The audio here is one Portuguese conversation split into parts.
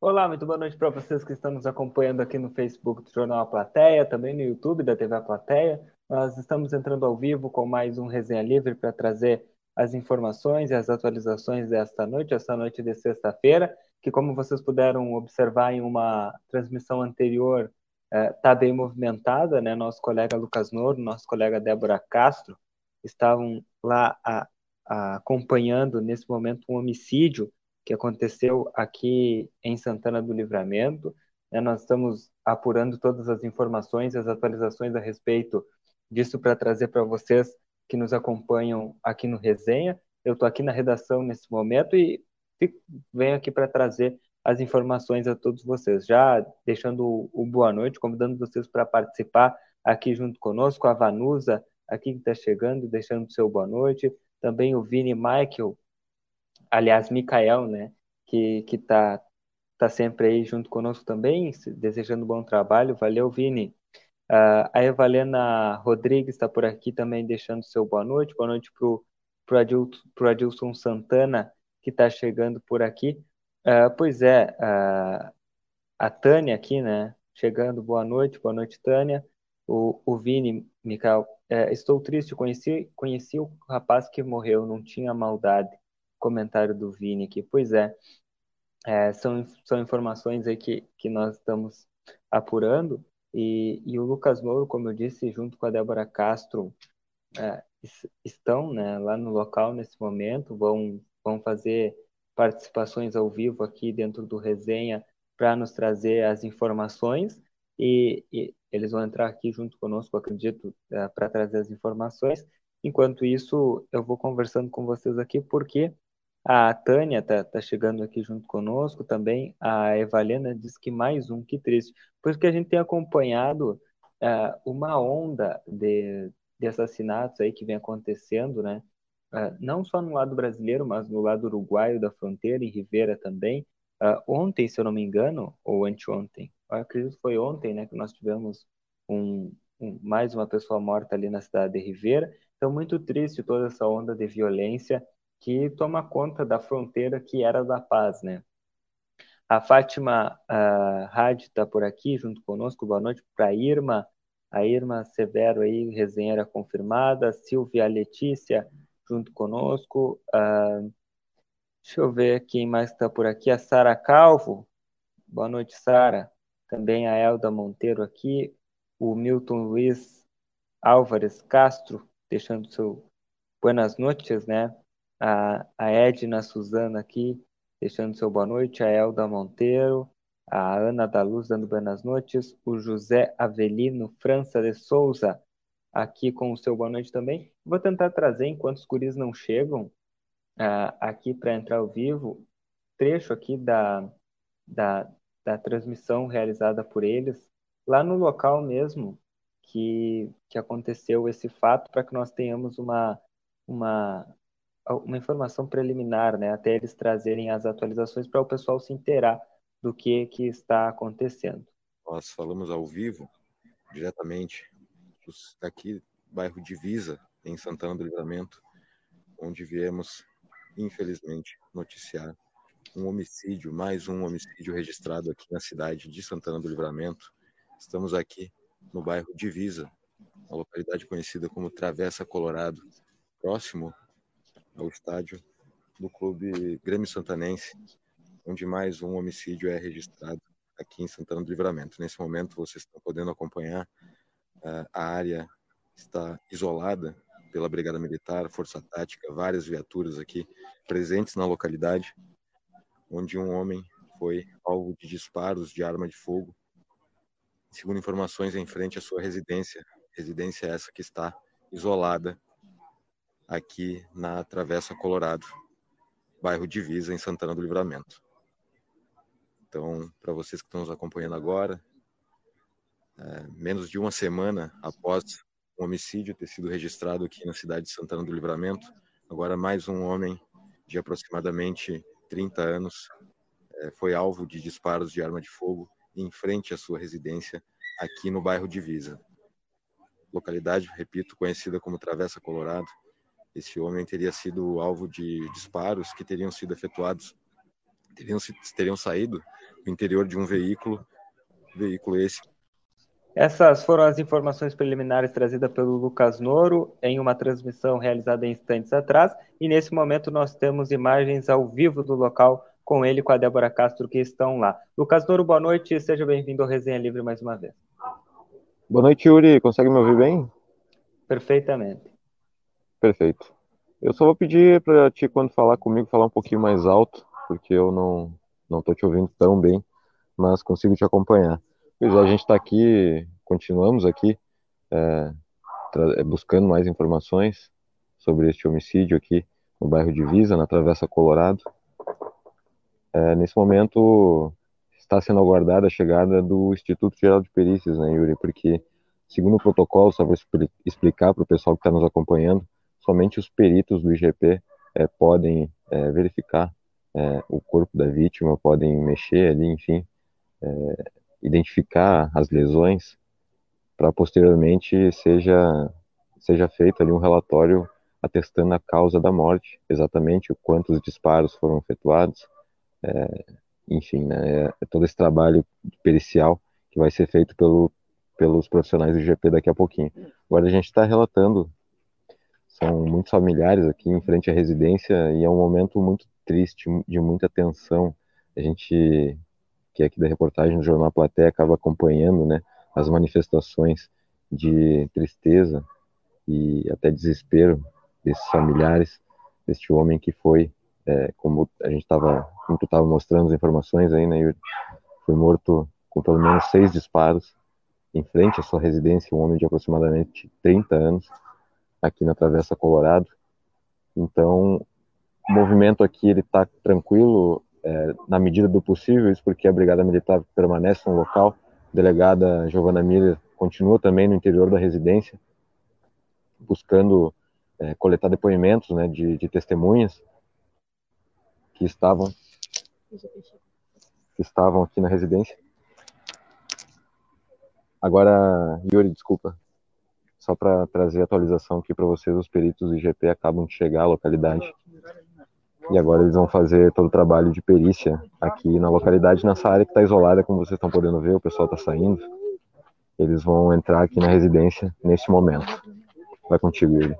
Olá, muito boa noite para vocês que estão nos acompanhando aqui no Facebook do Jornal A Plateia, também no YouTube da TV A Plateia. Nós estamos entrando ao vivo com mais um Resenha Livre para trazer as informações e as atualizações desta noite, esta noite de sexta-feira, que como vocês puderam observar em uma transmissão anterior, está eh, bem movimentada, né? Nosso colega Lucas Noro, nosso colega Débora Castro estavam lá a, a, acompanhando nesse momento um homicídio que aconteceu aqui em Santana do Livramento. Né? Nós estamos apurando todas as informações as atualizações a respeito disso para trazer para vocês que nos acompanham aqui no Resenha. Eu estou aqui na redação nesse momento e fico, venho aqui para trazer as informações a todos vocês. Já deixando o boa noite, convidando vocês para participar aqui junto conosco, a Vanusa, aqui que está chegando, deixando o seu boa noite. Também o Vini Michael, aliás, Mikael, né, que que tá tá sempre aí junto conosco também, desejando bom trabalho. Valeu, Vini. Uh, a Evalena Rodrigues está por aqui também deixando seu boa noite. Boa noite para o Adilson, pro Adilson Santana, que está chegando por aqui. Uh, pois é, uh, a Tânia aqui, né? Chegando, boa noite, boa noite, Tânia. O, o Vini, Mikael, é, estou triste, conheci, conheci o rapaz que morreu, não tinha maldade comentário do Vini aqui. Pois é, é são, são informações aí que, que nós estamos apurando e, e o Lucas Mouro, como eu disse, junto com a Débora Castro, é, estão né, lá no local nesse momento, vão, vão fazer participações ao vivo aqui dentro do resenha para nos trazer as informações e, e, eles vão entrar aqui junto conosco, acredito, é, para trazer as informações. Enquanto isso, eu vou conversando com vocês aqui porque a Tânia tá, tá chegando aqui junto conosco também. A Evalena diz que mais um, que triste. Porque a gente tem acompanhado uh, uma onda de, de assassinatos aí que vem acontecendo, né? Uh, não só no lado brasileiro, mas no lado uruguaio da fronteira, em Rivera também. Uh, ontem, se eu não me engano, ou anteontem, eu acredito que foi ontem, né, que nós tivemos um, um, mais uma pessoa morta ali na cidade de Rivera. Então, muito triste toda essa onda de violência que toma conta da fronteira que era da paz, né? A Fátima uh, Hadi está por aqui junto conosco. Boa noite para a Irma. A Irma Severo aí, resenheira confirmada. Silvia Letícia junto conosco. Uh, deixa eu ver quem mais está por aqui. A Sara Calvo. Boa noite, Sara. Também a Elda Monteiro aqui. O Milton Luiz Álvares Castro, deixando seu buenas noites, né? A, a Edna Suzana aqui, deixando seu boa noite, a Elda Monteiro, a Ana da Luz dando boas noites, o José Avelino França de Souza aqui com o seu boa noite também. Vou tentar trazer, enquanto os guris não chegam, uh, aqui para entrar ao vivo, trecho aqui da, da, da transmissão realizada por eles, lá no local mesmo que, que aconteceu esse fato, para que nós tenhamos uma, uma, uma informação preliminar, né, até eles trazerem as atualizações para o pessoal se inteirar do que, que está acontecendo. Nós falamos ao vivo, diretamente, daqui, bairro Divisa, em Santana do Livramento, onde viemos, infelizmente, noticiar um homicídio, mais um homicídio registrado aqui na cidade de Santana do Livramento. Estamos aqui no bairro Divisa, uma localidade conhecida como Travessa Colorado, próximo ao estádio do clube Grêmio Santanense, onde mais um homicídio é registrado aqui em Santana do Livramento. Nesse momento, vocês estão podendo acompanhar uh, a área está isolada pela Brigada Militar, Força Tática, várias viaturas aqui presentes na localidade, onde um homem foi alvo de disparos de arma de fogo. Segundo informações, em frente à sua residência, residência essa que está isolada aqui na Travessa Colorado, bairro Divisa, em Santana do Livramento. Então, para vocês que estão nos acompanhando agora, é, menos de uma semana após um homicídio ter sido registrado aqui na cidade de Santana do Livramento, agora mais um homem de aproximadamente 30 anos é, foi alvo de disparos de arma de fogo em frente à sua residência aqui no bairro Divisa. Localidade, repito, conhecida como Travessa Colorado, esse homem teria sido alvo de disparos que teriam sido efetuados teriam, teriam saído do interior de um veículo, veículo esse essas foram as informações preliminares trazidas pelo Lucas Noro em uma transmissão realizada em instantes atrás. E nesse momento nós temos imagens ao vivo do local com ele e com a Débora Castro que estão lá. Lucas Noro, boa noite e seja bem-vindo ao Resenha Livre mais uma vez. Boa noite, Yuri. Consegue me ouvir bem? Perfeitamente. Perfeito. Eu só vou pedir para ti, quando falar comigo, falar um pouquinho mais alto, porque eu não não estou te ouvindo tão bem, mas consigo te acompanhar. Pois é, a gente está aqui, continuamos aqui é, é, buscando mais informações sobre este homicídio aqui no bairro de Visa, na Travessa Colorado. É, nesse momento está sendo aguardada a chegada do Instituto Geral de Perícias, né, Yuri? Porque, segundo o protocolo, só vou explicar para o pessoal que está nos acompanhando, somente os peritos do IGP é, podem é, verificar é, o corpo da vítima, podem mexer ali, enfim, identificar as lesões para posteriormente seja seja feito ali um relatório atestando a causa da morte, exatamente quantos disparos foram efetuados, enfim, né, é, é todo esse trabalho pericial que vai ser feito pelo, pelos profissionais do GP daqui a pouquinho. Agora a gente está relatando, são muitos familiares aqui em frente à residência e é um momento muito triste, de muita tensão. A gente que é aqui da reportagem do Jornal Platéia acaba acompanhando né, as manifestações de tristeza e até desespero desses familiares, deste homem que foi, é, como a gente estava, como tu estava mostrando as informações aí, né, Yuri, foi morto com pelo menos seis disparos em frente à sua residência, um homem de aproximadamente 30 anos, aqui na Travessa Colorado. Então, o movimento aqui ele está tranquilo, é, na medida do possível, isso porque a Brigada Militar permanece no local, a delegada Giovana Miller continua também no interior da residência, buscando é, coletar depoimentos né, de, de testemunhas que estavam que estavam aqui na residência. Agora, Yuri, desculpa, só para trazer atualização aqui para vocês, os peritos do IGP acabam de chegar à localidade e agora eles vão fazer todo o trabalho de perícia aqui na localidade, nessa área que está isolada, como vocês estão podendo ver, o pessoal está saindo. Eles vão entrar aqui na residência neste momento. Vai contigo, Yuri.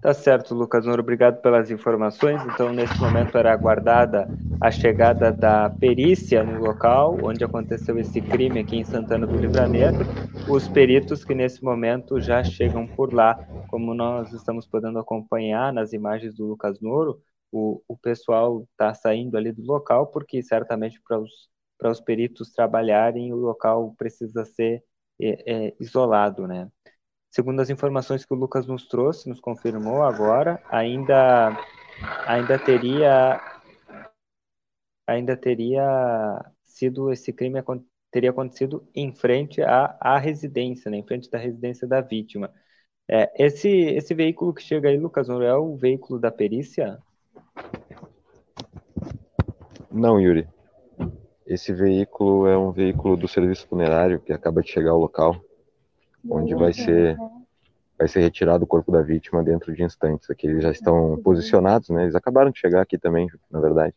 Tá certo, Lucas Noro, obrigado pelas informações. Então, nesse momento era aguardada a chegada da perícia no local onde aconteceu esse crime aqui em Santana do Livramento. Os peritos que nesse momento já chegam por lá, como nós estamos podendo acompanhar nas imagens do Lucas Noro, o, o pessoal está saindo ali do local porque certamente para os para os peritos trabalharem o local precisa ser é, é, isolado, né? Segundo as informações que o Lucas nos trouxe, nos confirmou agora, ainda ainda teria ainda teria sido esse crime teria acontecido em frente à, à residência, né, em frente da residência da vítima. É, esse esse veículo que chega aí, Lucas, não é o veículo da perícia? Não, Yuri. Esse veículo é um veículo do serviço funerário que acaba de chegar ao local onde vai ser vai ser retirado o corpo da vítima dentro de instantes. Aqui eles já estão posicionados, né? Eles acabaram de chegar aqui também, na verdade,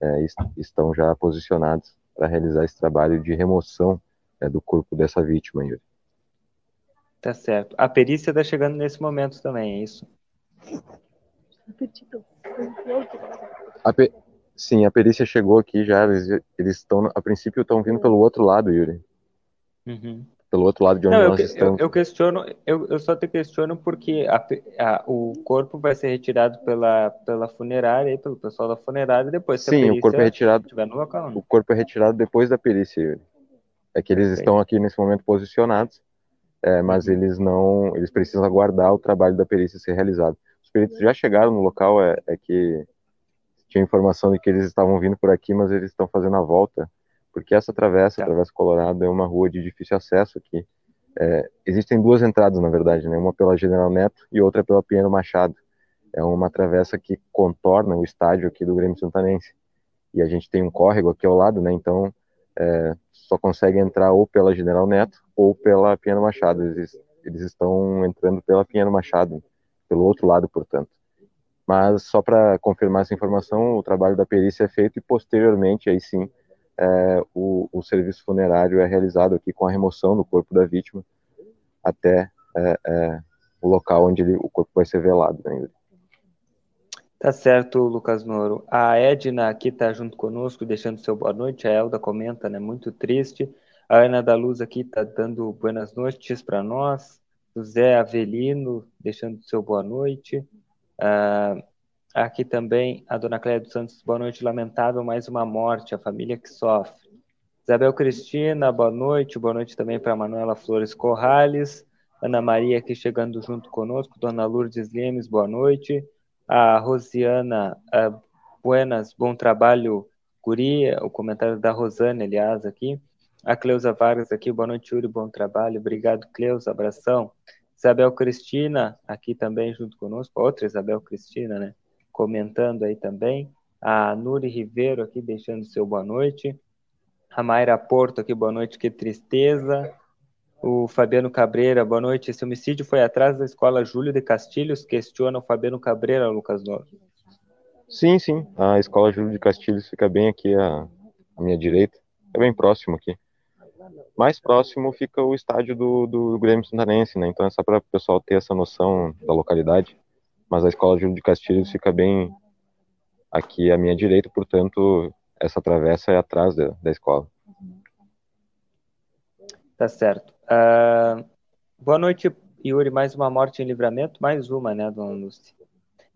é, estão já posicionados para realizar esse trabalho de remoção é, do corpo dessa vítima, Yuri. Tá certo. A perícia está chegando nesse momento também, é isso? A pe... Sim, a perícia chegou aqui já. Eles, eles estão, a princípio, estão vindo pelo outro lado, Yuri. Uhum pelo outro lado de onde não, nós eu, estamos. Eu, eu questiono, eu, eu, só te questiono porque a, a, o corpo vai ser retirado pela, pela funerária, pelo pessoal da funerária, e depois Sim, o corpo é retirado. Local, né? O corpo é retirado depois da perícia, Yuri. É que eles estão aqui nesse momento posicionados, é, mas uhum. eles não, eles precisam aguardar o trabalho da perícia ser realizado. Os peritos já chegaram no local, é, é que tinha informação de que eles estavam vindo por aqui, mas eles estão fazendo a volta porque essa travessa, a tá. Travessa Colorado, é uma rua de difícil acesso aqui. É, existem duas entradas, na verdade, né? uma pela General Neto e outra pela Pinheiro Machado. É uma travessa que contorna o estádio aqui do Grêmio Santanense. E a gente tem um córrego aqui ao lado, né? Então é, só consegue entrar ou pela General Neto ou pela Pinheiro Machado. Eles, eles estão entrando pela Pinheiro Machado, pelo outro lado, portanto. Mas só para confirmar essa informação, o trabalho da perícia é feito e posteriormente, aí sim, é, o, o, serviço funerário é realizado aqui com a remoção do corpo da vítima até é, é, o local onde ele, o corpo vai ser velado. Né, Tá certo, Lucas Noro. A Edna aqui está junto conosco, deixando seu boa noite. A Elda comenta, né? Muito triste. A Ana da Luz aqui está dando buenas noites para nós. José Avelino, deixando seu boa noite. Uh, aqui também a dona Cléia dos Santos, boa noite. Lamentável, mais uma morte, a família que sofre. Isabel Cristina, boa noite. Boa noite também para Manuela Flores Corrales. Ana Maria aqui chegando junto conosco. Dona Lourdes Lemes, boa noite. A Rosiana, uh, buenas, bom trabalho, Guri. O comentário da Rosana, aliás, aqui. A Cleusa Vargas aqui, boa noite, Yuri, bom trabalho. Obrigado, Cleusa, abração. Isabel Cristina, aqui também junto conosco, outra Isabel Cristina, né? Comentando aí também. A Nuri Ribeiro aqui deixando seu boa noite. A Mayra Porto aqui, boa noite, que tristeza. O Fabiano Cabreira, boa noite. Esse homicídio foi atrás da escola Júlio de Castilhos, questiona o Fabiano Cabreira, Lucas Novo. Sim, sim. A escola Júlio de Castilhos fica bem aqui à, à minha direita. É bem próximo aqui mais próximo fica o estádio do, do Grêmio Santanense, né? Então é só para o pessoal ter essa noção da localidade. Mas a escola Júlio de Castilhos fica bem aqui à minha direita, portanto, essa travessa é atrás da, da escola. Tá certo. Uh, boa noite, Yuri. Mais uma morte em livramento? Mais uma, né, dona Lúcia?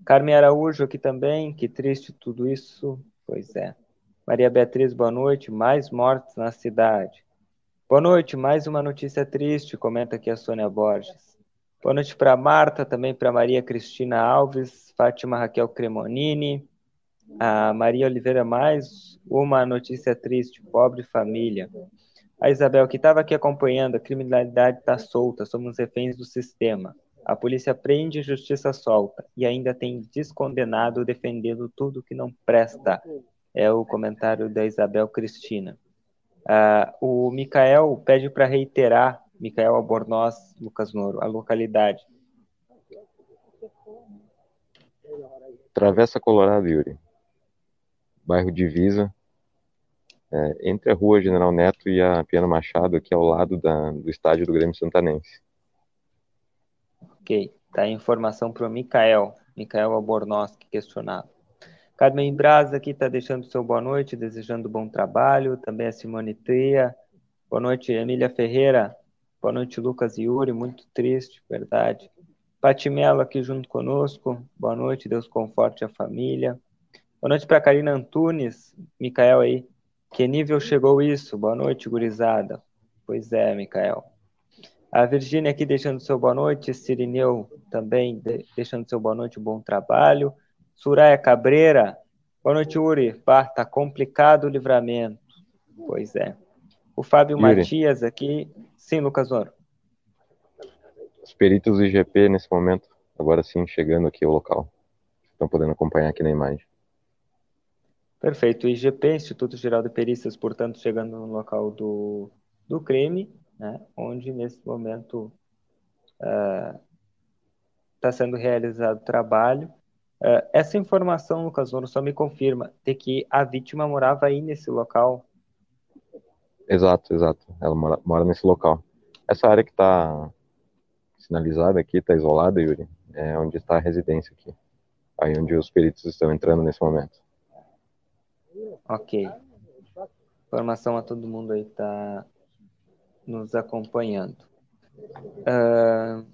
Carmen Araújo aqui também. Que triste tudo isso. Pois é. Maria Beatriz, boa noite. Mais mortes na cidade. Boa noite, mais uma notícia triste, comenta aqui a Sônia Borges. Boa noite para Marta, também para Maria Cristina Alves, Fátima Raquel Cremonini, a Maria Oliveira, mais uma notícia triste, pobre família. A Isabel, que estava aqui acompanhando, a criminalidade está solta, somos reféns do sistema. A polícia prende e justiça solta, e ainda tem descondenado defendendo tudo que não presta. É o comentário da Isabel Cristina. Uh, o Mikael pede para reiterar, Mikael Albornoz, Lucas Noro, a localidade. Travessa Colorado, Yuri. Bairro Divisa, é, entre a rua General Neto e a Piano Machado, aqui ao lado da, do estádio do Grêmio Santanense. Ok, tá a informação para o Mikael, Mikael Albornoz, que questionava. Carmen Braz aqui está deixando seu boa noite, desejando bom trabalho. Também a Simone Tria. Boa noite, Emília Ferreira. Boa noite, Lucas e Yuri. Muito triste, verdade. Patimelo aqui junto conosco. Boa noite, Deus conforte a família. Boa noite para Karina Antunes. Micael aí. Que nível chegou isso? Boa noite, gurizada. Pois é, Micael. A Virgínia aqui deixando seu boa noite. Sirineu também deixando seu boa noite, bom trabalho. Suraya Cabreira, boa noite, Uri. Pá, tá complicado o livramento. Pois é. O Fábio Yuri. Matias aqui. Sim, Lucas Oro. Os peritos do IGP nesse momento, agora sim, chegando aqui ao local. Estão podendo acompanhar aqui na imagem. Perfeito. O IGP, Instituto Geral de Perícias, portanto, chegando no local do, do crime, né, onde nesse momento está uh, sendo realizado o trabalho Uh, essa informação, Lucas Ono, só me confirma de que a vítima morava aí nesse local. Exato, exato. Ela mora, mora nesse local. Essa área que está sinalizada aqui, está isolada, Yuri, é onde está a residência aqui. Aí onde os peritos estão entrando nesse momento. Ok. Informação a todo mundo aí está nos acompanhando. Uh,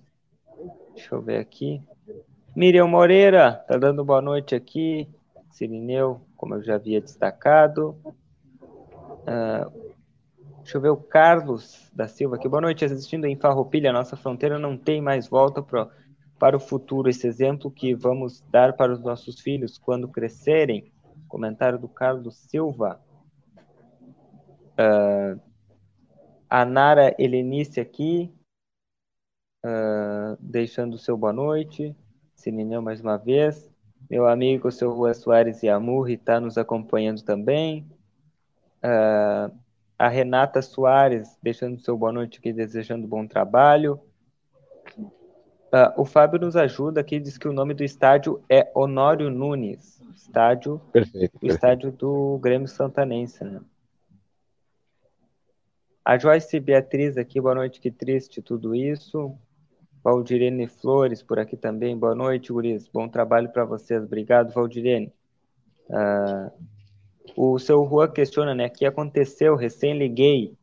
deixa eu ver aqui. Miriam Moreira tá dando boa noite aqui. Sirineu, como eu já havia destacado. Uh, deixa eu ver o Carlos da Silva aqui. Boa noite, assistindo em Farroupilha. Nossa fronteira não tem mais volta pro, para o futuro. Esse exemplo que vamos dar para os nossos filhos quando crescerem. Comentário do Carlos Silva. Uh, a Nara Helenice aqui, uh, deixando o seu boa noite. Sinineu mais uma vez. Meu amigo, seu Rua Soares Yamurri está nos acompanhando também. Uh, a Renata Soares, deixando seu boa noite aqui, desejando bom trabalho. Uh, o Fábio nos ajuda aqui, diz que o nome do estádio é Honório Nunes, estádio, perfeito, o estádio do Grêmio Santanense, né? A Joyce Beatriz aqui, boa noite, que triste tudo isso. Valdirene Flores por aqui também, boa noite, Guris, bom trabalho para vocês, obrigado, Valdirene. Uh, o seu Juan questiona, né, que aconteceu, recém liguei,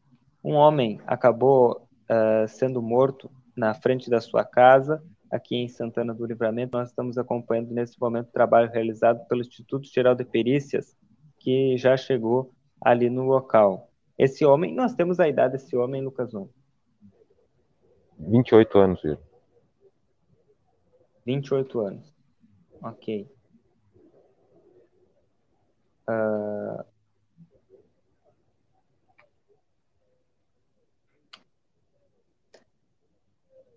um homem acabou uh, sendo morto na frente da sua casa, aqui em Santana do Livramento. Nós estamos acompanhando nesse momento o trabalho realizado pelo Instituto Geral de Perícias, que já chegou ali no local. Esse homem, nós temos a idade desse homem, Lucas Nunes? 28 anos, Yuri. 28 anos. Ok. Uh,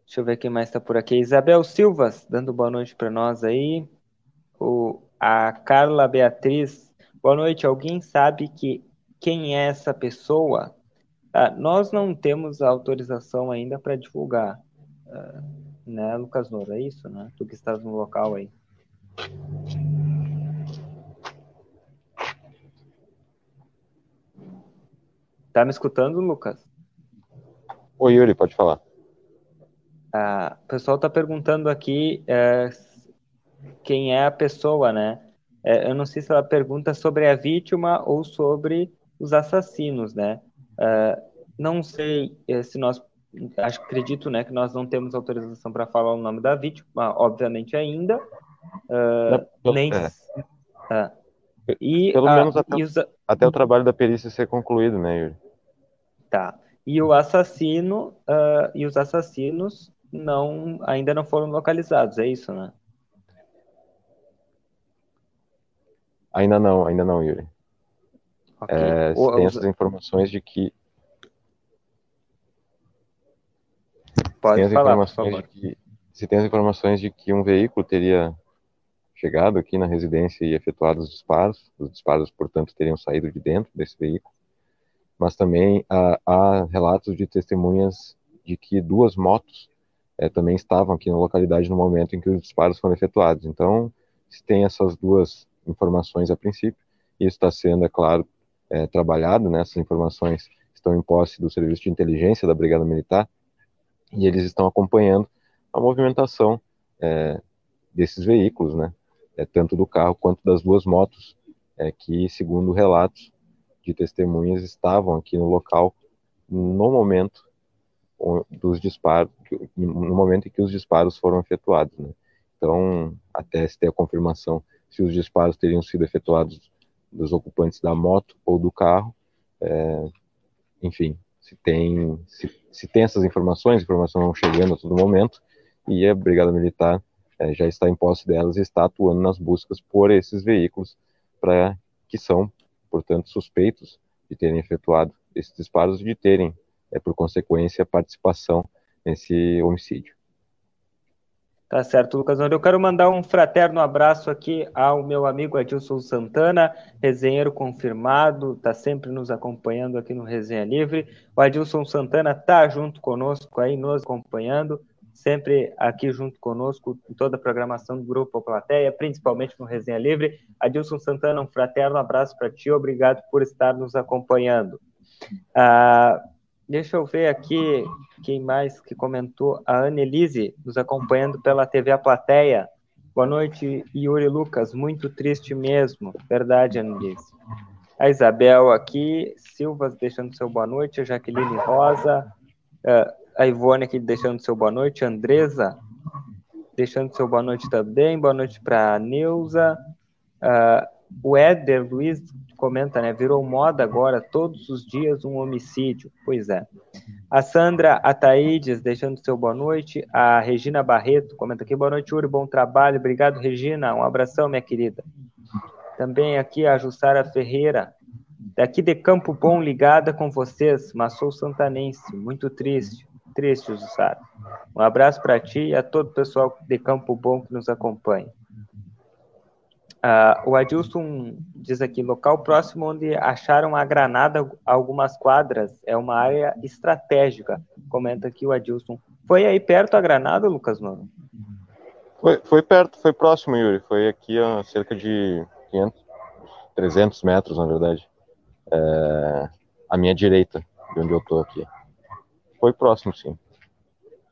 Deixa eu ver quem mais está por aqui. Isabel Silvas, dando boa noite para nós aí. O, a Carla Beatriz, boa noite. Alguém sabe que quem é essa pessoa? Ah, nós não temos autorização ainda para divulgar, ah, né, Lucas Noura? É isso, né? Tu que estás no local aí. Tá me escutando, Lucas? Oi, Yuri, pode falar. Ah, o pessoal está perguntando aqui é, quem é a pessoa, né? É, eu não sei se ela pergunta sobre a vítima ou sobre os assassinos, né? É, não sei é, se nós, acho, acredito, né, que nós não temos autorização para falar o nome da vítima, obviamente ainda, uh, nem. É. E, Pelo a, menos até, os... até o trabalho da perícia ser concluído, né, Yuri? Tá. E o assassino uh, e os assassinos não ainda não foram localizados, é isso, né? Ainda não, ainda não, Yuri. Okay. É, o, tem essas informações de que. Pode tem falar, informações de que, se tem as informações de que um veículo teria chegado aqui na residência e efetuado os disparos, os disparos, portanto, teriam saído de dentro desse veículo, mas também há, há relatos de testemunhas de que duas motos é, também estavam aqui na localidade no momento em que os disparos foram efetuados. Então, se tem essas duas informações a princípio, isso está sendo, é claro, é, trabalhado, né? essas informações estão em posse do Serviço de Inteligência da Brigada Militar, e eles estão acompanhando a movimentação é, desses veículos, né? É, tanto do carro quanto das duas motos, é, que, segundo relatos de testemunhas, estavam aqui no local no momento dos disparos, no momento em que os disparos foram efetuados. Né? Então, até se ter a confirmação se os disparos teriam sido efetuados dos ocupantes da moto ou do carro, é, enfim, se tem, se, se, tem essas informações, informações vão chegando a todo momento, e a Brigada Militar é, já está em posse delas e está atuando nas buscas por esses veículos para que são, portanto, suspeitos de terem efetuado esses disparos e de terem é, por consequência, participação nesse homicídio. Tá certo, Lucas. Eu quero mandar um fraterno abraço aqui ao meu amigo Adilson Santana, resenheiro confirmado, está sempre nos acompanhando aqui no Resenha Livre. O Adilson Santana está junto conosco aí, nos acompanhando, sempre aqui junto conosco em toda a programação do Grupo Plateia, principalmente no Resenha Livre. Adilson Santana, um fraterno abraço para ti, obrigado por estar nos acompanhando. Ah, Deixa eu ver aqui quem mais que comentou. A Annelise, nos acompanhando pela TV A Plateia. Boa noite, Yuri Lucas. Muito triste mesmo. Verdade, Annelise. A Isabel aqui. Silvas deixando seu boa noite. A Jaqueline Rosa. Uh, a Ivone aqui deixando seu boa noite. Andresa deixando seu boa noite também. Boa noite para Neuza. Uh, o Éder Luiz comenta, né? Virou moda agora, todos os dias um homicídio. Pois é. A Sandra Ataídes, deixando seu boa noite. A Regina Barreto comenta aqui, boa noite, Uri, bom trabalho. Obrigado, Regina. Um abração, minha querida. Também aqui a Jussara Ferreira, daqui de Campo Bom, ligada com vocês, mas sou santanense, muito triste. Triste, Jussara. Um abraço para ti e a todo o pessoal de Campo Bom que nos acompanha. Uh, o Adilson diz aqui: local próximo onde acharam a granada algumas quadras é uma área estratégica. Comenta aqui o Adilson Foi aí perto a Granada, Lucas Mano? Foi, foi perto, foi próximo, Yuri. Foi aqui a cerca de 500, 300 metros, na verdade. É, à minha direita, de onde eu tô aqui. Foi próximo, sim.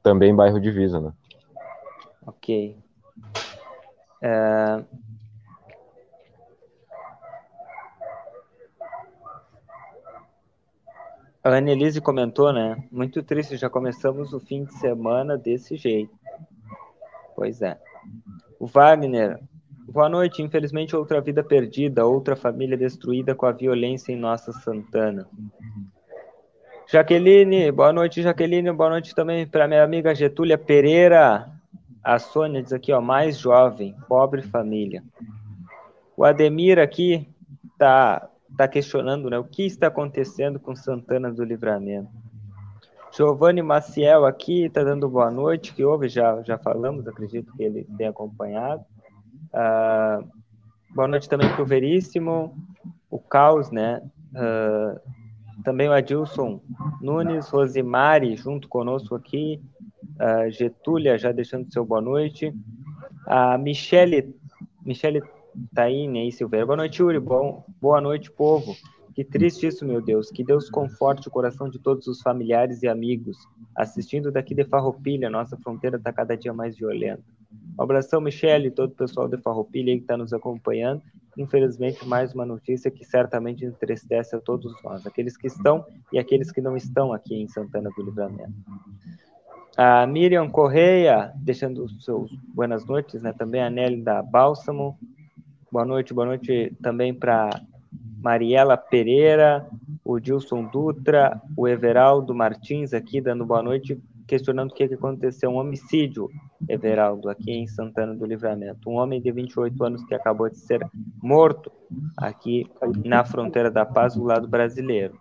Também bairro Divisa, né? Ok. É... A Annelise comentou, né? Muito triste, já começamos o fim de semana desse jeito. Pois é. O Wagner, boa noite. Infelizmente, outra vida perdida, outra família destruída com a violência em nossa Santana. Jaqueline, boa noite, Jaqueline. Boa noite também para minha amiga Getúlia Pereira. A Sônia diz aqui, ó, mais jovem, pobre família. O Ademir aqui tá, tá questionando, né? O que está acontecendo com Santana do Livramento? Giovanni Maciel aqui está dando boa noite, que houve, já, já falamos, acredito que ele tenha acompanhado. Uh, boa noite também para o Veríssimo, o Caos, né? Uh, também o Adilson Nunes, Rosimari, junto conosco aqui, uh, Getúlia já deixando seu boa noite, a Michele, Michele Taine aí, Silveira, boa noite, Yuri, bom, boa noite, povo. Que triste isso, meu Deus. Que Deus conforte o coração de todos os familiares e amigos. Assistindo daqui de Farroupilha, nossa fronteira está cada dia mais violenta. Um abração, Michele, e todo o pessoal de Farroupilha que está nos acompanhando. Infelizmente, mais uma notícia que certamente entristece a todos nós, aqueles que estão e aqueles que não estão aqui em Santana do Livramento. A Miriam Correia, deixando seus boas noites, né? Também a Nelly da Bálsamo. Boa noite, boa noite também para Mariela Pereira, o Dilson Dutra, o Everaldo Martins aqui dando boa noite, questionando o que aconteceu. Um homicídio, Everaldo, aqui em Santana do Livramento. Um homem de 28 anos que acabou de ser morto aqui na fronteira da paz do lado brasileiro.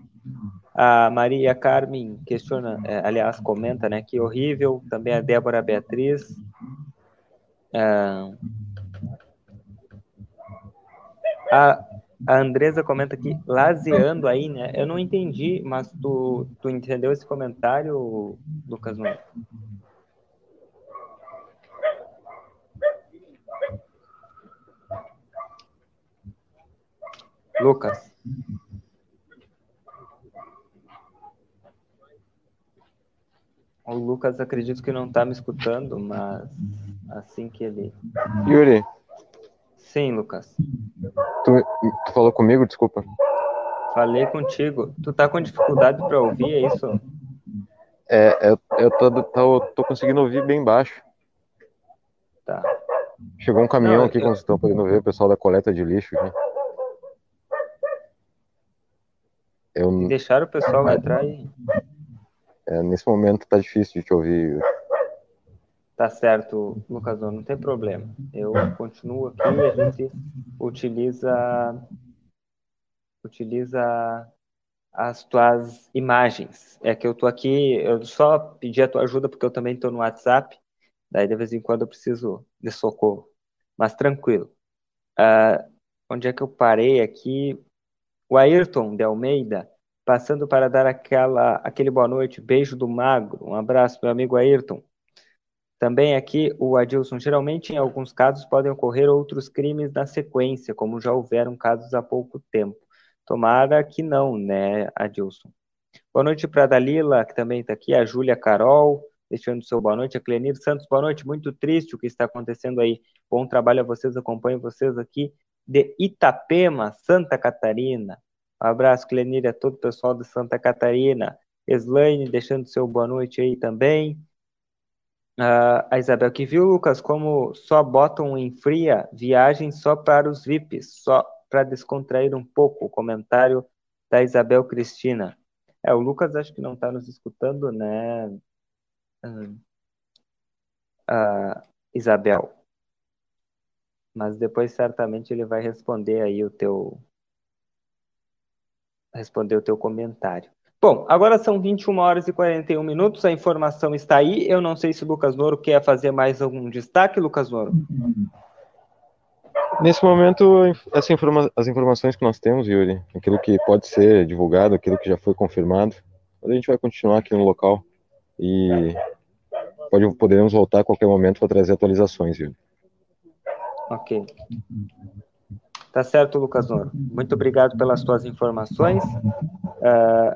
A Maria Carmen questiona, é, aliás, comenta, né, que horrível. Também a Débora Beatriz. É, a a Andresa comenta aqui, laseando aí, né? Eu não entendi, mas tu, tu entendeu esse comentário, Lucas Nunes? Lucas. O Lucas acredito que não está me escutando, mas assim que ele. Yuri, Sim, Lucas. Tu, tu falou comigo, desculpa. Falei contigo. Tu tá com dificuldade para ouvir, é isso? É, eu, eu tô, tô, tô conseguindo ouvir bem baixo. Tá. Chegou um caminhão Não, aqui, eu... como vocês estão podendo ver, o pessoal da coleta de lixo aqui. Eu... Deixaram o pessoal entrar aí. É, nesse momento tá difícil de te ouvir. Tá certo, Lucas, não tem problema. Eu continuo aqui e a gente utiliza utiliza as tuas imagens. É que eu tô aqui, eu só pedi a tua ajuda porque eu também tô no WhatsApp, daí de vez em quando eu preciso de socorro. Mas tranquilo. Uh, onde é que eu parei aqui? O Ayrton de Almeida, passando para dar aquela, aquele boa noite, beijo do magro. Um abraço, meu amigo Ayrton. Também aqui o Adilson, geralmente em alguns casos podem ocorrer outros crimes na sequência, como já houveram casos há pouco tempo. Tomara que não, né, Adilson? Boa noite para a Dalila, que também está aqui, a Júlia Carol, deixando seu boa noite, a Clenir Santos, boa noite, muito triste o que está acontecendo aí. Bom trabalho a vocês, acompanho vocês aqui de Itapema, Santa Catarina. Um abraço, Clenir, a todo o pessoal de Santa Catarina. Slaine, deixando seu boa noite aí também. Uh, a Isabel que viu, Lucas, como só botam em fria viagem só para os VIPs, só para descontrair um pouco. O comentário da Isabel Cristina. É, o Lucas acho que não está nos escutando, né, uh, Isabel? Mas depois certamente ele vai responder aí o teu responder o teu comentário. Bom, agora são 21 horas e 41 minutos, a informação está aí. Eu não sei se o Lucas Noro quer fazer mais algum destaque, Lucas Noro. Nesse momento, informa as informações que nós temos, Yuri, aquilo que pode ser divulgado, aquilo que já foi confirmado, a gente vai continuar aqui no local e pode, poderemos voltar a qualquer momento para trazer atualizações, viu? Ok. Tá certo, Lucas Noro. Muito obrigado pelas tuas informações. Uh,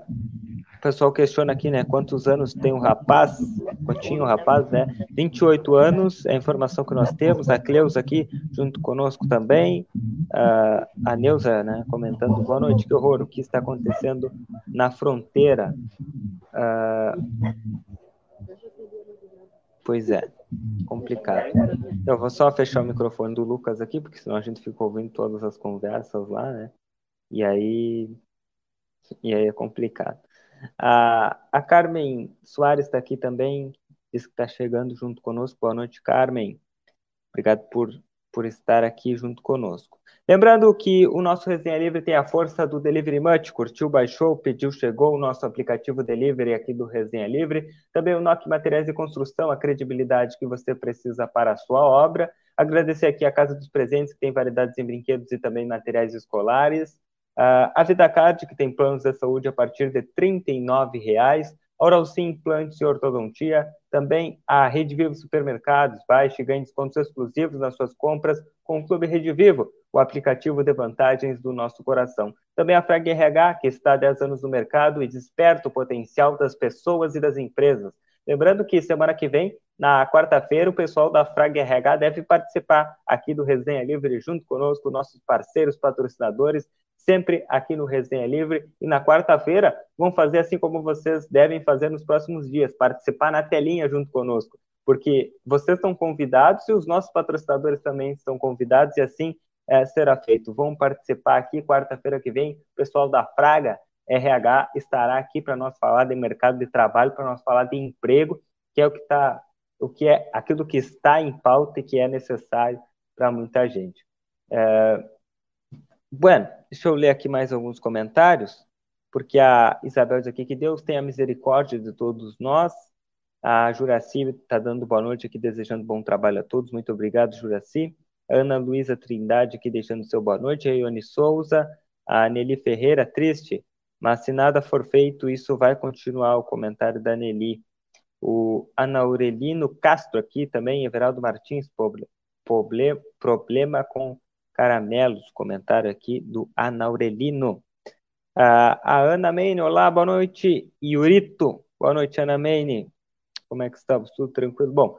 o pessoal questiona aqui, né? Quantos anos tem o rapaz? Quantinho o rapaz, né? 28 anos, é a informação que nós temos. A Cleusa aqui junto conosco também. Uh, a Neuza, né? Comentando, boa noite, que horror, o que está acontecendo na fronteira? Uh, pois é, complicado. Eu vou só fechar o microfone do Lucas aqui, porque senão a gente fica ouvindo todas as conversas lá, né? E aí, e aí é complicado. A, a Carmen Soares está aqui também, diz que está chegando junto conosco. Boa noite, Carmen. Obrigado por, por estar aqui junto conosco. Lembrando que o nosso Resenha Livre tem a força do Delivery Much. Curtiu, baixou, pediu, chegou. O nosso aplicativo Delivery aqui do Resenha Livre. Também o NOC Materiais de Construção, a credibilidade que você precisa para a sua obra. Agradecer aqui a Casa dos Presentes, que tem variedades em brinquedos e também materiais escolares. Uh, a VidaCard, que tem planos de saúde a partir de R$ 39,00. Oral Sim Implantes e Ortodontia. Também a Rede Vivo Supermercados. Baixe e ganhe descontos exclusivos nas suas compras com o Clube Rede Vivo, o aplicativo de vantagens do nosso coração. Também a Frag RH, que está há 10 anos no mercado e desperta o potencial das pessoas e das empresas. Lembrando que semana que vem, na quarta-feira, o pessoal da Frag RH deve participar aqui do Resenha Livre junto conosco, nossos parceiros, patrocinadores, sempre aqui no Resenha Livre. E na quarta-feira vão fazer assim como vocês devem fazer nos próximos dias, participar na telinha junto conosco, porque vocês estão convidados e os nossos patrocinadores também estão convidados e assim é, será feito. Vão participar aqui quarta-feira que vem, o pessoal da Fraga RH estará aqui para nós falar de mercado de trabalho, para nós falar de emprego, que é o que está, o que é aquilo que está em pauta e que é necessário para muita gente. É, Bueno, deixa eu ler aqui mais alguns comentários, porque a Isabel diz aqui que Deus tenha misericórdia de todos nós. A Juraci está dando boa noite aqui, desejando bom trabalho a todos. Muito obrigado, Juraci. Ana Luísa Trindade aqui deixando seu boa noite. A Ione Souza. A Nelly Ferreira, triste, mas se nada for feito, isso vai continuar. O comentário da Nelly. O Ana Aurelino Castro aqui também, Everaldo Martins, problema com caramelos, comentário aqui do Anaurelino. Uh, a Ana Maine, olá, boa noite. Yurito, boa noite, Ana Maine. Como é que estamos? Tudo tranquilo? Bom,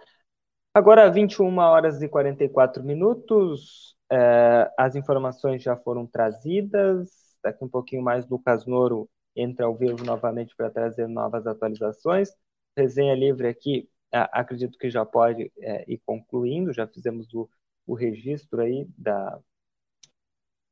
agora 21 horas e 44 minutos, uh, as informações já foram trazidas. Daqui um pouquinho mais, Lucas Noro entra ao vivo novamente para trazer novas atualizações. Resenha livre aqui, acredito que já pode é, ir concluindo, já fizemos o, o registro aí da,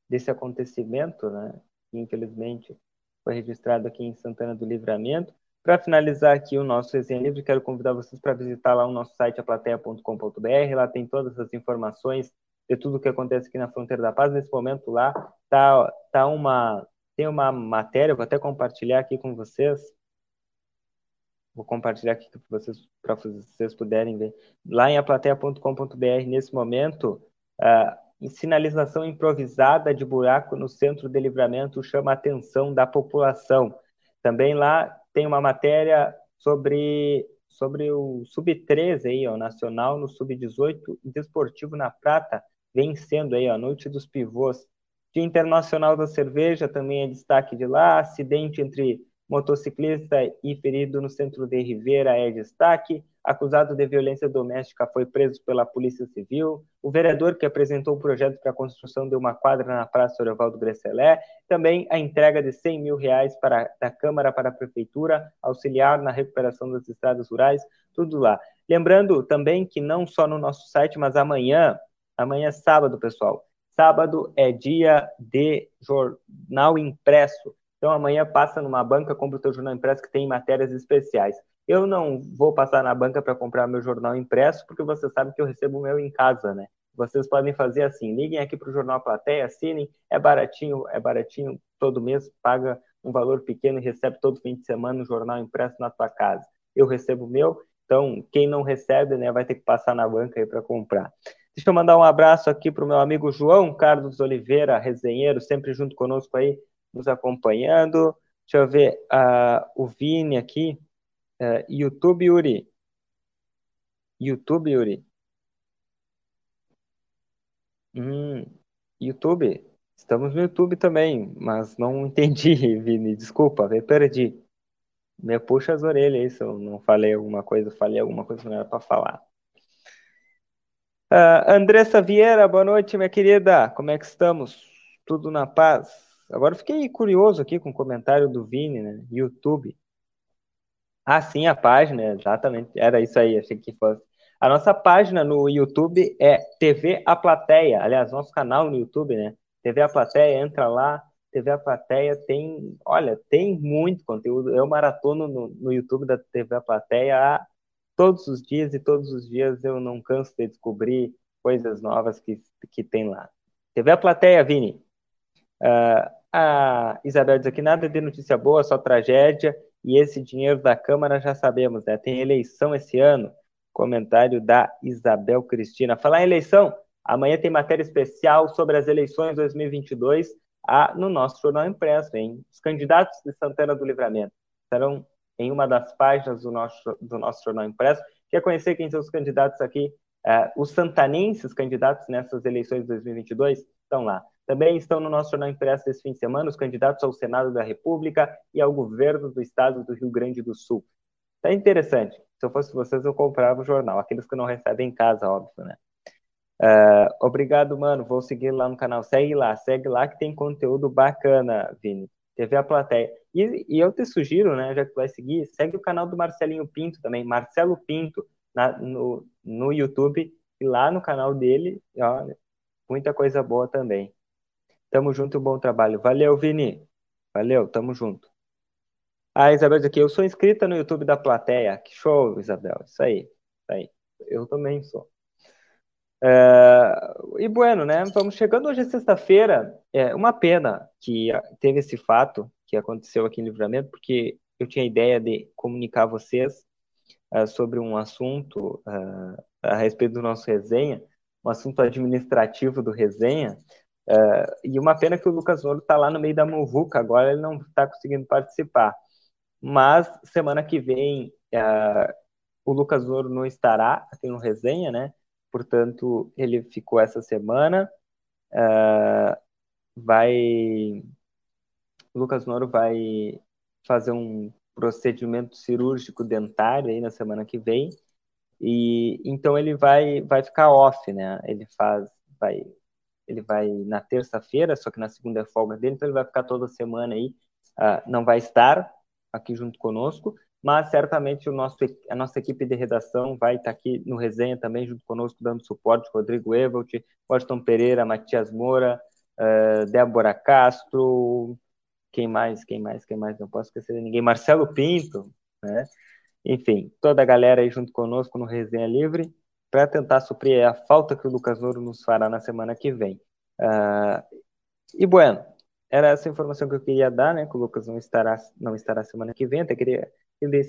desse acontecimento, né, que infelizmente foi registrado aqui em Santana do Livramento. Para finalizar aqui o nosso resenha livre, quero convidar vocês para visitar lá o nosso site, aplateia.com.br. Lá tem todas as informações de tudo o que acontece aqui na Fronteira da Paz. Nesse momento lá tá, tá uma, tem uma matéria, vou até compartilhar aqui com vocês. Vou compartilhar aqui para vocês, vocês puderem ver. Lá em aplateia.com.br, nesse momento, uh, sinalização improvisada de buraco no centro de livramento chama a atenção da população. Também lá tem uma matéria sobre, sobre o Sub-13 aí, ó, nacional no Sub-18 e desportivo na Prata, vencendo aí, ó, a noite dos pivôs. Dia Internacional da Cerveja também é destaque de lá, acidente entre motociclista e ferido no centro de Rivera é destaque acusado de violência doméstica, foi preso pela Polícia Civil. O vereador que apresentou o projeto para a construção de uma quadra na Praça Orovaldo Gresselé. Também a entrega de 100 mil reais para, da Câmara para a Prefeitura, auxiliar na recuperação das estradas rurais, tudo lá. Lembrando também que não só no nosso site, mas amanhã, amanhã é sábado, pessoal. Sábado é dia de jornal impresso. Então amanhã passa numa banca, compra o teu jornal impresso que tem matérias especiais. Eu não vou passar na banca para comprar meu jornal impresso, porque você sabe que eu recebo o meu em casa, né? Vocês podem fazer assim, liguem aqui para o Jornal Plateia, assinem, é baratinho, é baratinho, todo mês paga um valor pequeno e recebe todo fim de semana o jornal impresso na tua casa. Eu recebo o meu, então quem não recebe, né, vai ter que passar na banca aí para comprar. Deixa eu mandar um abraço aqui para o meu amigo João Carlos Oliveira, resenheiro, sempre junto conosco aí, nos acompanhando. Deixa eu ver uh, o Vini aqui, Uh, YouTube, Yuri. YouTube, Yuri? Hum, YouTube. Estamos no YouTube também, mas não entendi, Vini. Desculpa, me perdi. Me puxa as orelhas se eu não falei alguma coisa, falei alguma coisa que não era para falar. Uh, Andressa Vieira, boa noite, minha querida. Como é que estamos? Tudo na paz? Agora fiquei curioso aqui com o comentário do Vini, né? YouTube. Ah, sim, a página, exatamente. Era isso aí, achei que fosse. A nossa página no YouTube é TV A Plateia. Aliás, nosso canal no YouTube, né? TV A Plateia, entra lá. TV A Plateia tem, olha, tem muito conteúdo. Eu maratono no, no YouTube da TV A Plateia todos os dias e todos os dias eu não canso de descobrir coisas novas que, que tem lá. TV A Plateia, Vini. Uh, a Isabel diz aqui, nada de notícia boa, só tragédia. E esse dinheiro da Câmara já sabemos, né? Tem eleição esse ano. Comentário da Isabel Cristina. Falar em eleição, amanhã tem matéria especial sobre as eleições 2022 a, no nosso jornal impresso, hein? Os candidatos de Santana do Livramento estarão em uma das páginas do nosso, do nosso jornal impresso. Quer conhecer quem são os candidatos aqui? Uh, os santanenses candidatos nessas eleições de 2022 estão lá. Também estão no nosso jornal impresso esse fim de semana os candidatos ao Senado da República e ao governo do estado do Rio Grande do Sul. Tá interessante. Se eu fosse vocês, eu comprava o jornal. Aqueles que não recebem em casa, óbvio, né? Uh, obrigado, mano. Vou seguir lá no canal. Segue lá, segue lá que tem conteúdo bacana, Vini. TV A Plateia. E, e eu te sugiro, né, já que tu vai seguir, segue o canal do Marcelinho Pinto também, Marcelo Pinto, na, no, no YouTube e lá no canal dele, olha, muita coisa boa também. Tamo junto, bom trabalho. Valeu, Vini. Valeu, tamo junto. Ah, Isabel diz aqui, eu sou inscrita no YouTube da plateia. Que show, Isabel. Isso aí, isso aí. Eu também sou. É, e bueno, né? Vamos chegando hoje sexta-feira. É uma pena que teve esse fato que aconteceu aqui em Livramento, porque eu tinha a ideia de comunicar a vocês uh, sobre um assunto uh, a respeito do nosso resenha, um assunto administrativo do resenha. Uh, e uma pena que o Lucas Ouro está lá no meio da muvuca, agora ele não está conseguindo participar. Mas semana que vem o Lucas Ouro não estará aqui no resenha, né? portanto, ele ficou essa semana. Uh, vai. Lucas Noro vai fazer um procedimento cirúrgico dentário aí na semana que vem. E então ele vai vai ficar off, né? Ele faz vai ele vai na terça-feira, só que na segunda é folga dele, então ele vai ficar toda semana aí, uh, não vai estar aqui junto conosco, mas certamente o nosso, a nossa equipe de redação vai estar aqui no resenha também, junto conosco, dando suporte, Rodrigo Evelt, Washington Pereira, Matias Moura, uh, Débora Castro, quem mais, quem mais, quem mais, não posso esquecer de ninguém, Marcelo Pinto, né? Enfim, toda a galera aí junto conosco no Resenha Livre, para tentar suprir a falta que o Lucas Ouro nos fará na semana que vem. Uh, e bueno, era essa informação que eu queria dar, né? Que o Lucas não estará, não estará semana que vem. Até queria que ele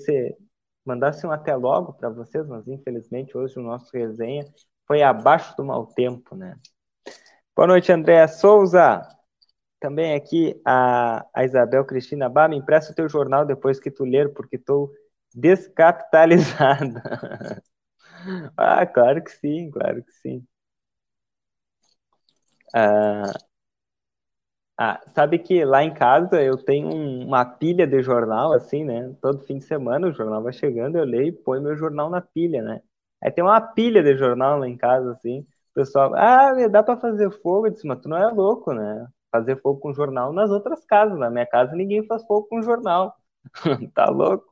mandasse um até logo para vocês, mas infelizmente hoje o nosso resenha foi abaixo do mau tempo, né? Boa noite, Andréa Souza. Também aqui a, a Isabel Cristina me empresta o teu jornal depois que tu ler, porque estou descapitalizada. ah, claro que sim, claro que sim. Ah, ah, sabe que lá em casa eu tenho uma pilha de jornal, assim, né? Todo fim de semana o jornal vai chegando, eu leio e põe meu jornal na pilha, né? Aí tem uma pilha de jornal lá em casa, assim. O pessoal, ah, dá para fazer fogo? Eu disse, mas tu não é louco, né? Fazer fogo com jornal nas outras casas. Na minha casa ninguém faz fogo com jornal. tá louco?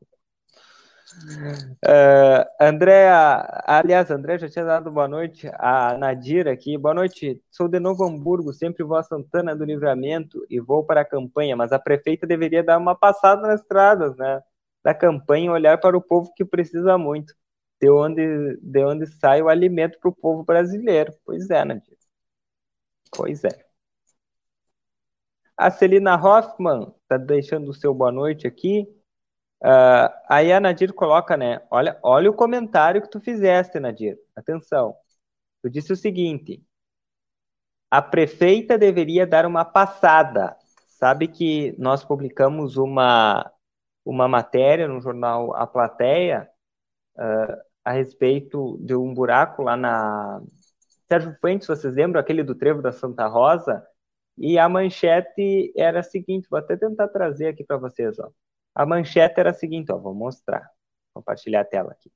Uh, André, aliás, André já tinha dado boa noite. A Nadira aqui, boa noite. Sou de Novo Hamburgo, sempre vou a Santana do Livramento e vou para a campanha, mas a prefeita deveria dar uma passada nas estradas, né? Da campanha olhar para o povo que precisa muito, de onde, de onde sai o alimento para o povo brasileiro. Pois é, Nadira. Pois é. A Celina Hoffman está deixando o seu boa noite aqui. Uh, aí a Nadir coloca, né? Olha, olha o comentário que tu fizeste, Nadir. Atenção. Tu disse o seguinte: a prefeita deveria dar uma passada. Sabe que nós publicamos uma, uma matéria no jornal A Plateia, uh, a respeito de um buraco lá na Sérgio Fuentes, vocês lembram aquele do Trevo da Santa Rosa? E a manchete era a seguinte, vou até tentar trazer aqui para vocês, ó. A manchete era a seguinte, ó, vou mostrar. Compartilhar a tela aqui.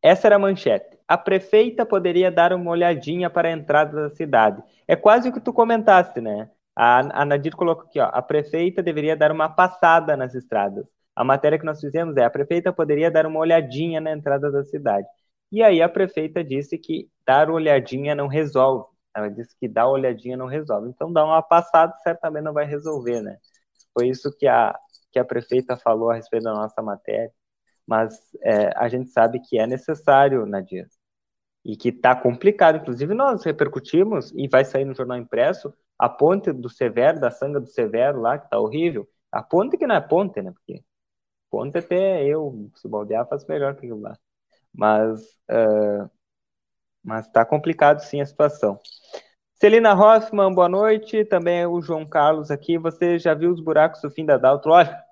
Essa era a manchete. A prefeita poderia dar uma olhadinha para a entrada da cidade. É quase o que tu comentaste, né? A, a Nadir colocou aqui, ó. A prefeita deveria dar uma passada nas estradas. A matéria que nós fizemos é: a prefeita poderia dar uma olhadinha na entrada da cidade. E aí a prefeita disse que dar olhadinha não resolve. Ela disse que dar olhadinha não resolve. Então, dar uma passada certamente não vai resolver, né? Foi isso que a, que a prefeita falou a respeito da nossa matéria mas é, a gente sabe que é necessário, Nadia, e que está complicado. Inclusive, nós repercutimos, e vai sair no jornal impresso, a ponte do Severo, da sanga do Severo lá, que está horrível. A ponte que não é ponte, né? Porque ponte até eu, se baldear, faço melhor que aquilo lá. Mas uh, mas está complicado sim a situação. Celina Hoffman, boa noite. Também o João Carlos aqui. Você já viu os buracos do fim da Daltro? Olha,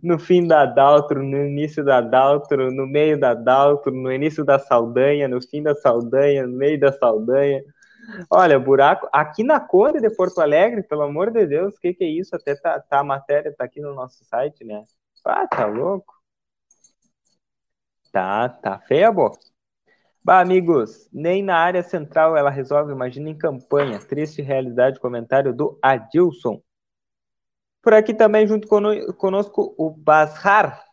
no fim da Daltro, no início da Daltro, no meio da Daltro, no início da Saldanha, no fim da Saldanha, no meio da Saldanha. Olha, buraco aqui na Conde de Porto Alegre, pelo amor de Deus, o que, que é isso? Até tá, tá, a matéria tá aqui no nosso site, né? Ah, tá louco. Tá, tá feia a boca. Bah, amigos, nem na área central ela resolve, imagina em campanha. Triste realidade, comentário do Adilson. Por aqui também, junto conosco, o Bazar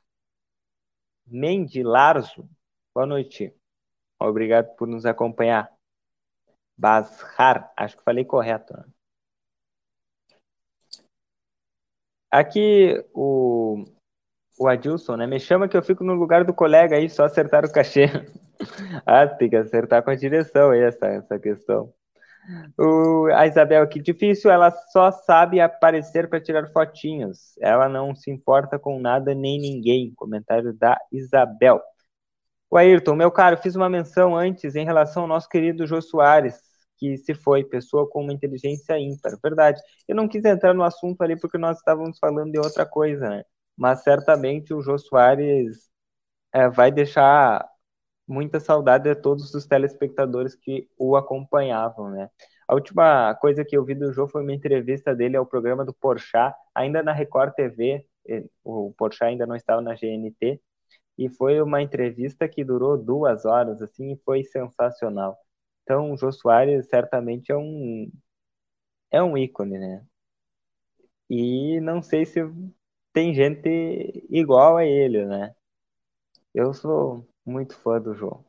Mendilarzo. Boa noite. Obrigado por nos acompanhar. Bazar, acho que falei correto. Né? Aqui o, o Adilson, né? Me chama que eu fico no lugar do colega aí, só acertar o cachê. ah, tem que acertar com a direção aí essa, essa questão. O, a Isabel, que difícil, ela só sabe aparecer para tirar fotinhos. Ela não se importa com nada nem ninguém. Comentário da Isabel. O Ayrton, meu caro, fiz uma menção antes em relação ao nosso querido Jô Soares, que se foi, pessoa com uma inteligência ímpar. Verdade. Eu não quis entrar no assunto ali porque nós estávamos falando de outra coisa, né? Mas certamente o Jô Soares é, vai deixar muita saudade a todos os telespectadores que o acompanhavam, né? A última coisa que eu vi do Jô foi uma entrevista dele ao programa do Porchat, ainda na Record TV, o Porchat ainda não estava na GNT, e foi uma entrevista que durou duas horas, assim, e foi sensacional. Então, o Jô Soares certamente é um é um ícone, né? E não sei se tem gente igual a ele, né? Eu sou muito fã do João.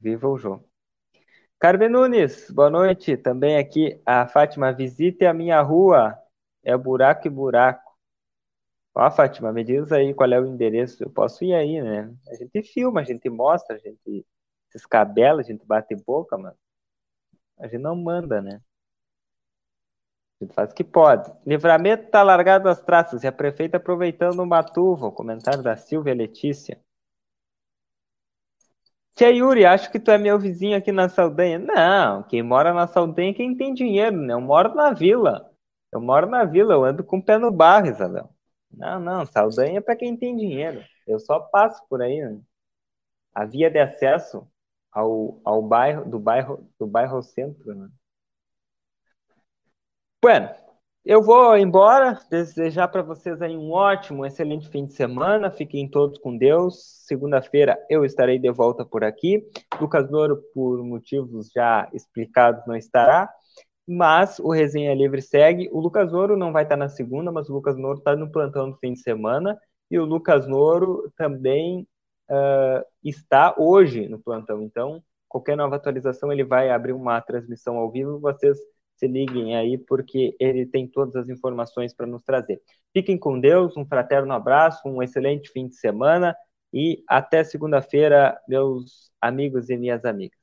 Viva o João. Carmen Nunes, boa noite. Também aqui a Fátima, visite a minha rua. É buraco e buraco. Ó, Fátima, me diz aí qual é o endereço. Eu posso ir aí, né? A gente filma, a gente mostra, a gente se escabela, a gente bate boca, mas a gente não manda, né? A gente faz o que pode. Livramento tá largado as traças e a prefeita aproveitando o matuva. O comentário da Silvia Letícia. Tia Yuri, acho que tu é meu vizinho aqui na Saldanha. Não, quem mora na Saldanha é quem tem dinheiro, né? Eu moro na vila. Eu moro na vila, eu ando com o pé no barro, Isabel. Não, não, Saldanha é para quem tem dinheiro. Eu só passo por aí, né? A via de acesso ao, ao bairro, do bairro, do bairro ao centro, né? Bueno, eu vou embora, desejar para vocês aí um ótimo, excelente fim de semana. Fiquem todos com Deus. Segunda-feira eu estarei de volta por aqui. Lucas Douro, por motivos já explicados, não estará. Mas o Resenha Livre segue. O Lucas Ouro não vai estar na segunda, mas o Lucas Noro está no plantão do fim de semana. E o Lucas Noro também uh, está hoje no plantão. Então, qualquer nova atualização, ele vai abrir uma transmissão ao vivo. Vocês se liguem aí, porque ele tem todas as informações para nos trazer. Fiquem com Deus, um fraterno abraço, um excelente fim de semana e até segunda-feira, meus amigos e minhas amigas.